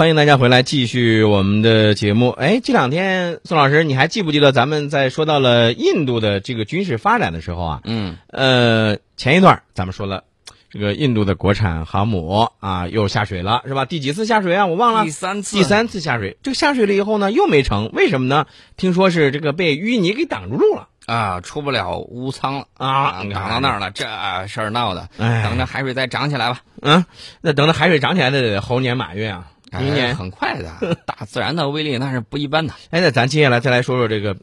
欢迎大家回来继续我们的节目。哎，这两天宋老师，你还记不记得咱们在说到了印度的这个军事发展的时候啊？嗯，呃，前一段咱们说了，这个印度的国产航母啊又下水了，是吧？第几次下水啊？我忘了。第三次，第三次下水，这个下水了以后呢，又没成，为什么呢？听说是这个被淤泥给挡住路了啊，出不了乌仓了啊，挡到那儿了，这事儿闹的。哎，等着海水再涨起来吧。嗯，那等着海水涨起来的得猴年马月啊。明年很快的，大自然的威力那是不一般的。哎，那咱接下来再来说说这个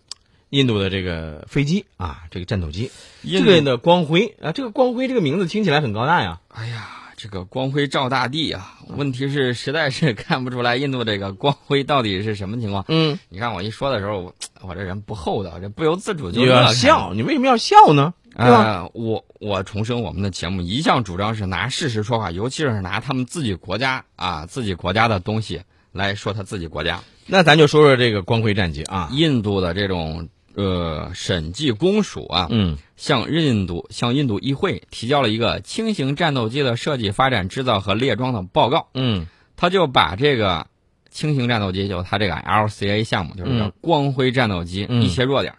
印度的这个飞机啊，这个战斗机，这个的光辉啊，这个光辉这个名字听起来很高大呀。哎呀，这个光辉照大地啊！问题是实在是看不出来印度这个光辉到底是什么情况。嗯，你看我一说的时候，我这人不厚道，这不由自主就要笑。你为什么要笑呢？呃，我我重申，我们的节目一向主张是拿事实说话，尤其是拿他们自己国家啊自己国家的东西来说他自己国家。那咱就说说这个光辉战机啊，印度的这种呃审计公署啊，嗯，向印度向印度议会提交了一个轻型战斗机的设计、发展、制造和列装的报告。嗯，他就把这个轻型战斗机，就他这个 LCA 项目，就是光辉战斗机一些弱点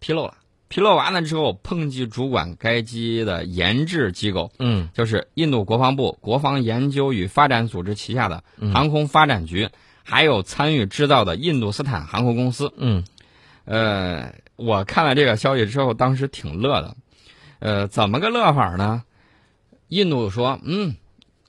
披露了。披露完了之后，抨击主管该机的研制机构，嗯，就是印度国防部国防研究与发展组织旗下的航空发展局，还有参与制造的印度斯坦航空公司，嗯，呃，我看了这个消息之后，当时挺乐的，呃，怎么个乐法呢？印度说，嗯，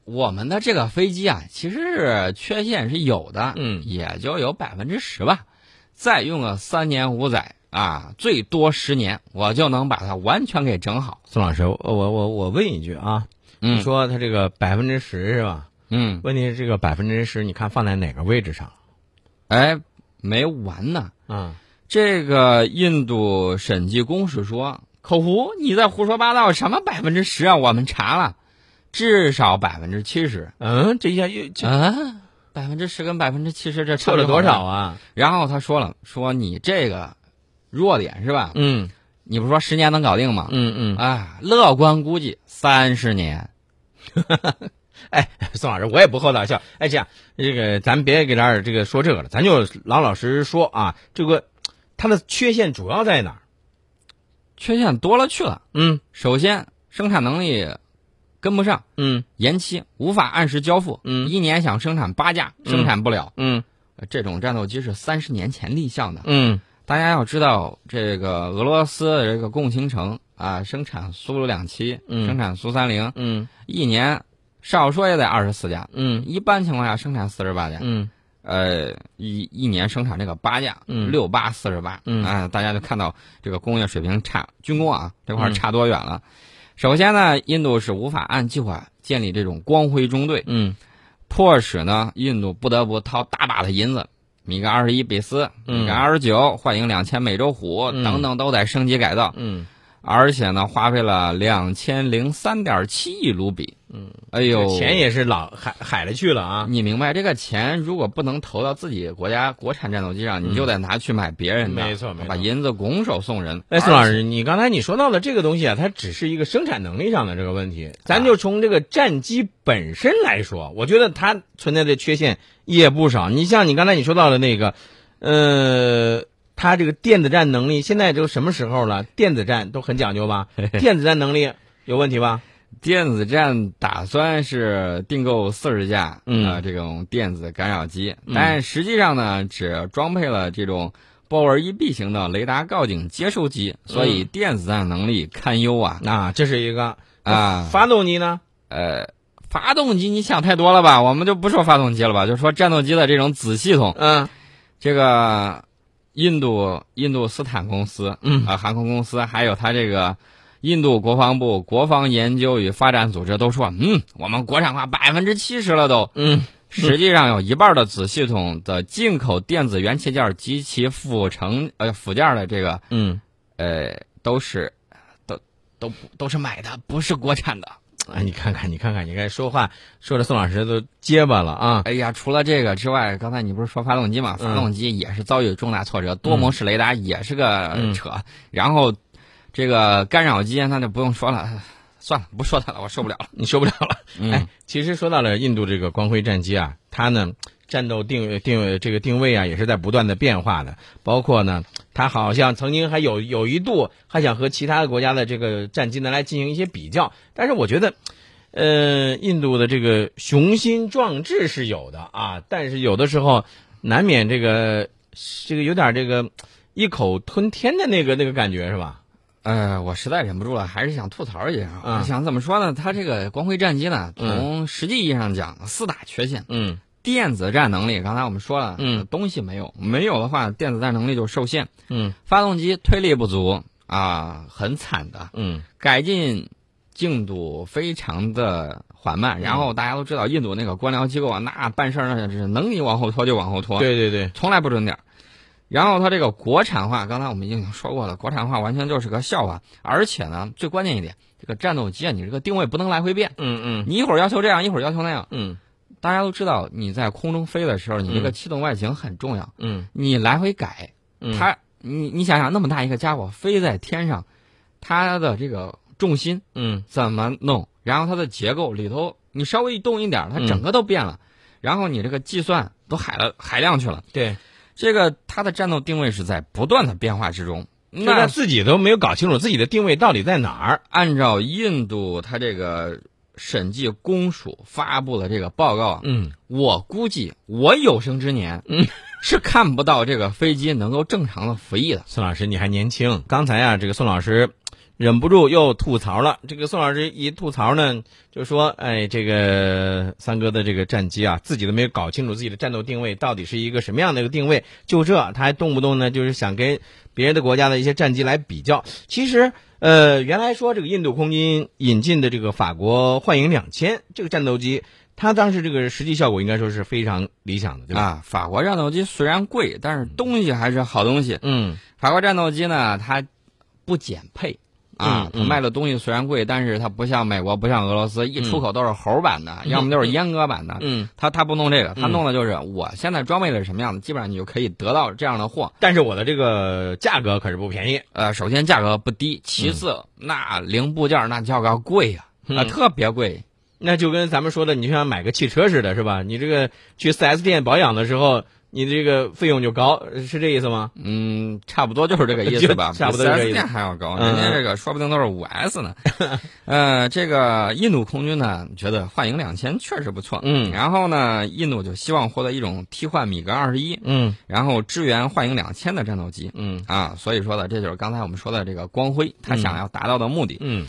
我们的这个飞机啊，其实缺陷是有的，嗯，也就有百分之十吧，再用个三年五载。啊，最多十年，我就能把它完全给整好。宋老师，我我我问一句啊，你说它这个百分之十是吧？嗯，问题是这个百分之十，你看放在哪个位置上？哎，没完呢。啊，这个印度审计公署说，口胡，你在胡说八道，什么百分之十啊？我们查了，至少百分之七十。嗯，这下又啊，百分之十跟百分之七十这差了多少啊？然后他说了，说你这个。弱点是吧？嗯，你不是说十年能搞定吗？嗯嗯，啊，乐观估计三十年。哎，宋老师，我也不厚道笑。哎，这样，这个咱别给这儿这个说这个了，咱就老老实实说啊。这个它的缺陷主要在哪儿？缺陷多了去了。嗯，首先生产能力跟不上，嗯，延期无法按时交付，嗯，一年想生产八架生产不了，嗯，这种战斗机是三十年前立项的，嗯。大家要知道，这个俄罗斯的这个共青城啊，生产苏两七，生产苏三零，嗯，一年少说也得二十四架，嗯，一般情况下生产四十八架，嗯，呃，一一年生产这个八架，嗯，六八四十八，嗯，啊，大家就看到这个工业水平差，军工啊这块差多远了。首先呢，印度是无法按计划建立这种光辉中队，嗯，迫使呢，印度不得不掏大把的银子。米格二十一比斯、米格二十九、幻影两千美洲虎等等都在升级改造，嗯，而且呢，花费了两千零三点七亿卢比，嗯，哎呦，钱也是老海海了去了啊！你明白这个钱如果不能投到自己国家国产战斗机上，你就得拿去买别人的，没错，没错，把银子拱手送人。哎，宋老师，你刚才你说到的这个东西啊，它只是一个生产能力上的这个问题，咱就从这个战机本身来说，我觉得它存在的缺陷。也不少，你像你刚才你说到的那个，呃，它这个电子战能力现在都什么时候了？电子战都很讲究吧？电子战能力有问题吧？电子战打算是订购四十架啊这种电子干扰机，但实际上呢，只装配了这种豹纹一 B 型的雷达告警接收机，所以电子战能力堪忧啊。那这是一个啊，发动机呢？呃。发动机你想太多了吧？我们就不说发动机了吧，就说战斗机的这种子系统。嗯，这个印度印度斯坦公司，嗯啊，航空公司，还有他这个印度国防部国防研究与发展组织都说，嗯，我们国产化百分之七十了都。嗯，实际上有一半的子系统的进口电子元器件及其辅成呃辅件的这个，嗯，呃，都是都都都是买的，不是国产的。哎，你看看，你看看，你看说话说的宋老师都结巴了啊！哎呀，除了这个之外，刚才你不是说发动机嘛？发动机也是遭遇重大挫折，多模式雷达也是个扯。然后这个干扰机那就不用说了，算了，不说它了，我受不了了。你受不了了？哎，其实说到了印度这个光辉战机啊，它呢战斗定定位这个定位啊，也是在不断的变化的。包括呢，他好像曾经还有有一度还想和其他的国家的这个战机呢来进行一些比较。但是我觉得，呃，印度的这个雄心壮志是有的啊，但是有的时候难免这个这个有点这个一口吞天的那个那个感觉是吧？呃，我实在忍不住了，还是想吐槽一下。嗯我想怎么说呢？它这个光辉战机呢，从实际意义上讲，四大缺陷。嗯电子战能力，刚才我们说了，嗯呃东西没有，没有的话，电子战能力就受限。嗯发动机推力不足啊，很惨的。嗯改进进度非常的缓慢，然后大家都知道，印度那个官僚机构啊，那办事儿那是能你往后拖就往后拖，对对对，从来不准点儿。然后它这个国产化，刚才我们已经说过了，国产化完全就是个笑话。而且呢，最关键一点，这个战斗机啊，你这个定位不能来回变，嗯嗯你一会儿要求这样，一会儿要求那样。嗯大家都知道，你在空中飞的时候，你这个嗯气动外形很重要，嗯你来回改，嗯，它你你想想，那么大一个家伙飞在天上，它的这个重心嗯怎么弄？然后它的结构里头，你稍微一动一点儿，它嗯整个都变了。然后你这个计算都海了海量去了。对，这个它的战斗定位是在不断的变化之中。那自己都没有搞清楚自己的定位到底在哪儿。按照印度它这个审计公署发布的这个报告啊，嗯我估计我有生之年，嗯，是看不到这个飞机能够正常的服役的。宋老师你还年轻，刚才啊，这个宋老师忍不住又吐槽了。这个宋老师一吐槽呢，就说：“哎，这个三哥的这个战机啊，自己都没有搞清楚自己的战斗定位到底是一个什么样的一个定位，就这他还动不动呢就是想跟别人的国家的一些战机来比较。其实，呃，原来说这个印度空军引进的这个法国幻影两千这个战斗机，它当时这个实际效果应该说是非常理想的，对吧？啊，法国战斗机虽然贵，但是东西还是好东西。嗯法国战斗机呢，它不减配啊卖的东西虽然贵，但是它不像美国，不像俄罗斯，一出口都是猴版的，要么就是阉割版的。嗯，它它不弄这个，它嗯弄的就是我现在装备的是什么样的，基本上你就可以得到这样的货。但是我的这个价格可是不便宜。呃，首先价格不低，其次、那零部件那价格贵呀、啊，嗯特别贵。那就跟咱们说的，你就像买个汽车似的，是吧？你这个去 4S 店保养的时候，你这个费用就高，是这意思吗？嗯，差不多就是这个意思吧，差不多这个意思。比 4S 店还要高，嗯。人家这个说不定都是五 S 呢。呃，这个印度空军呢，觉得幻影两千确实不错，嗯。然后呢，印度就希望获得一种替换米格二十一，嗯。然后支援幻影两千的战斗机。嗯。啊，所以说呢，这就是刚才我们说的这个光辉，他嗯。想要达到的目的。嗯。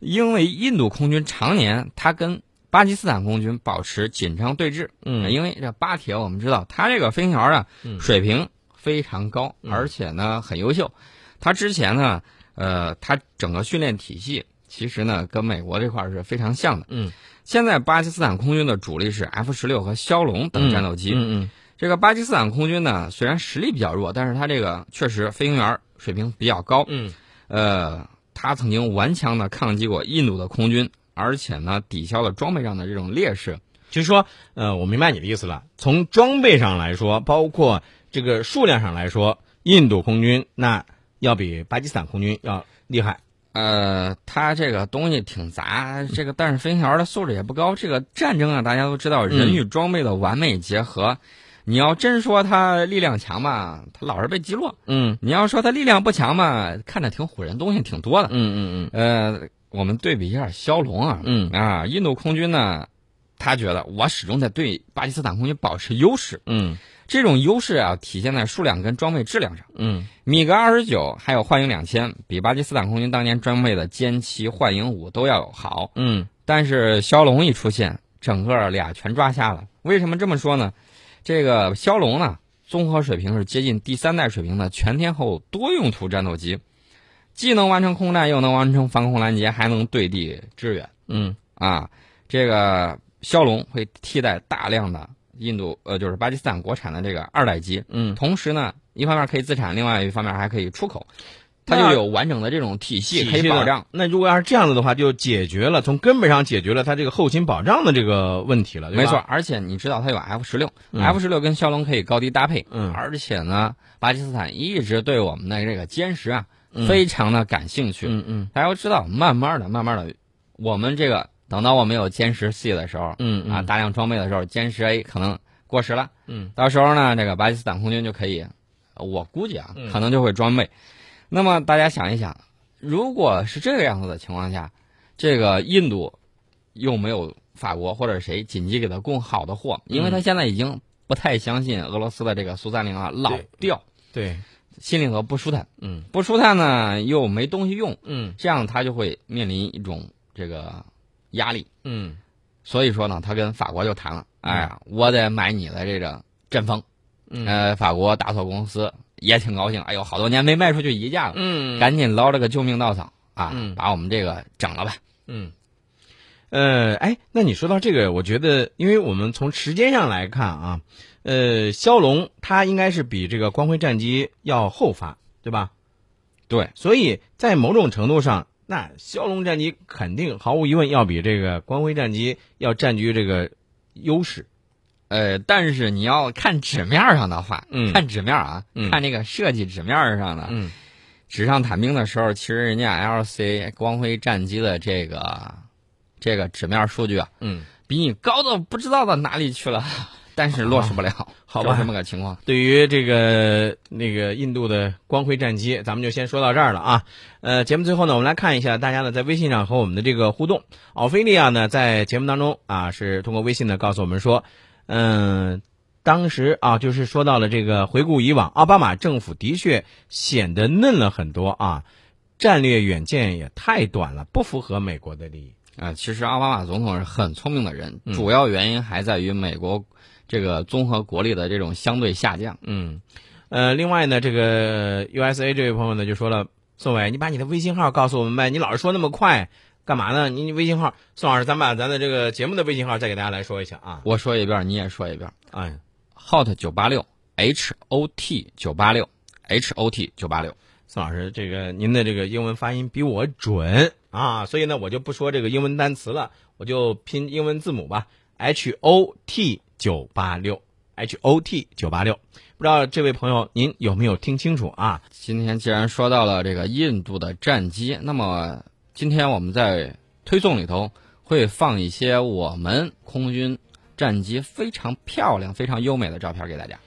因为印度空军常年他跟巴基斯坦空军保持紧张对峙，嗯因为这巴铁我们知道，他这个飞行员啊嗯水平非常高，嗯而且呢很优秀。他之前呢，呃，他整个训练体系其实呢跟美国这块儿是非常像的。嗯现在巴基斯坦空军的主力是 F 十六和枭龙等战斗机。嗯这个巴基斯坦空军呢，虽然实力比较弱，但是他这个确实飞行员水平比较高。嗯呃，他曾经顽强的抗击过印度的空军，而且呢，抵消了装备上的这种劣势。就是说，呃，我明白你的意思了。从装备上来说，包括这个数量上来说，印度空军那要比巴基斯坦空军要厉害。呃，他这个东西挺杂，这个但是飞行员的素质也不高。这个战争啊，大家都知道，人与装备的完美结合。你要真说他力量强吧，他老是被击落；嗯你要说他力量不强吧，看着挺唬人，东西挺多的。嗯嗯嗯呃，我们对比一下枭龙啊，嗯啊，印度空军呢，他觉得我始终在对巴基斯坦空军保持优势。嗯这种优势啊，体现在数量跟装备质量上。嗯米格二十九还有幻影两千，比巴基斯坦空军当年装备的歼七、幻影五都要好。嗯但是枭龙一出现，整个俩全抓瞎了。为什么这么说呢？这个枭龙呢，综合水平是接近第三代水平的全天候多用途战斗机，既能完成空战，又能完成防空拦截，还能对地支援。嗯啊，这个枭龙会替代大量的印度呃，就是巴基斯坦国产的这个二代机，嗯，同时呢，一方面可以自产，另外一方面还可以出口，它就有完整的这种体系可以保障。。那如果要是这样子的话，就解决了从根本上解决了它这个后勤保障的这个问题了，没错，，而且你知道它有 F 十六嗯，F 十六跟枭龙可以高低搭配，嗯而且呢，巴基斯坦一直对我们的这个歼十啊、嗯非常的感兴趣。嗯嗯。大家要知道，慢慢的、慢慢的，我们这个等到我们有歼十 C 的时候，嗯啊，大量装备的时候，歼十 A 可能过时了，嗯。到时候呢，这个巴基斯坦空军就可以，我估计啊嗯，可能就会装备。那么大家想一想，如果是这个样子的情况下，这个印度又没有法国或者谁紧急给他供好的货，因为他现在已经不太相信俄罗斯的这个苏三零啊，老对。调，对，心里头不舒坦，嗯。不舒坦呢又没东西用，嗯。这样他就会面临一种这个压力。嗯。所以说呢，他跟法国就谈了，哎呀，我得买你的这个阵风。嗯。呃，法国大错公司也挺高兴，哎呦，好多年没卖出去一架了，嗯，赶紧捞了个救命稻草啊，嗯。把我们这个整了吧。嗯，呃，哎，那你说到这个，我觉得，因为我们从时间上来看啊，呃，骁龙它应该是比这个光辉战机要后发，对吧？对，所以在某种程度上，那骁龙战机肯定毫无疑问要比这个光辉战机要占据这个优势。呃，但是你要看纸面上的话，嗯看纸面啊，嗯看这个设计纸面上的，嗯纸上谈兵的时候，其实人家 LC 光辉战机的这个这个纸面数据啊，嗯，比你高到不知道到哪里去了，但是落实不了，好吧这么个情况。对于这个那个印度的光辉战机，咱们就先说到这儿了啊。呃，节目最后呢，我们来看一下大家呢在微信上和我们的这个互动。奥菲利亚呢在节目当中啊是通过微信呢告诉我们说，嗯、当时啊就是说到了这个回顾以往，奥巴马政府的确显得嫩了很多啊，战略远见也太短了，不符合美国的利益。啊、其实奥巴马总统是很聪明的人，嗯主要原因还在于美国这个综合国力的这种相对下降。嗯，呃，另外呢，这个 USA 这位朋友呢就说了，宋伟，你把你的微信号告诉我们呗，你老是说那么快，干嘛呢？你你微信号，宋老师，咱把咱的这个节目的微信号再给大家来说一下啊。我说一遍，你也说一遍哎，，hot 九八六 h o t 九八六 h o t 九八六。宋老师，这个您的这个英文发音比我准啊，所以呢，我就不说这个英文单词了，我就拼英文字母吧，H O T 九八六，H O T 九八六。不知道这位朋友您有没有听清楚啊？今天既然说到了这个印度的战机，那么今天我们在推送里头会放一些我们空军战机非常漂亮、非常优美的照片给大家。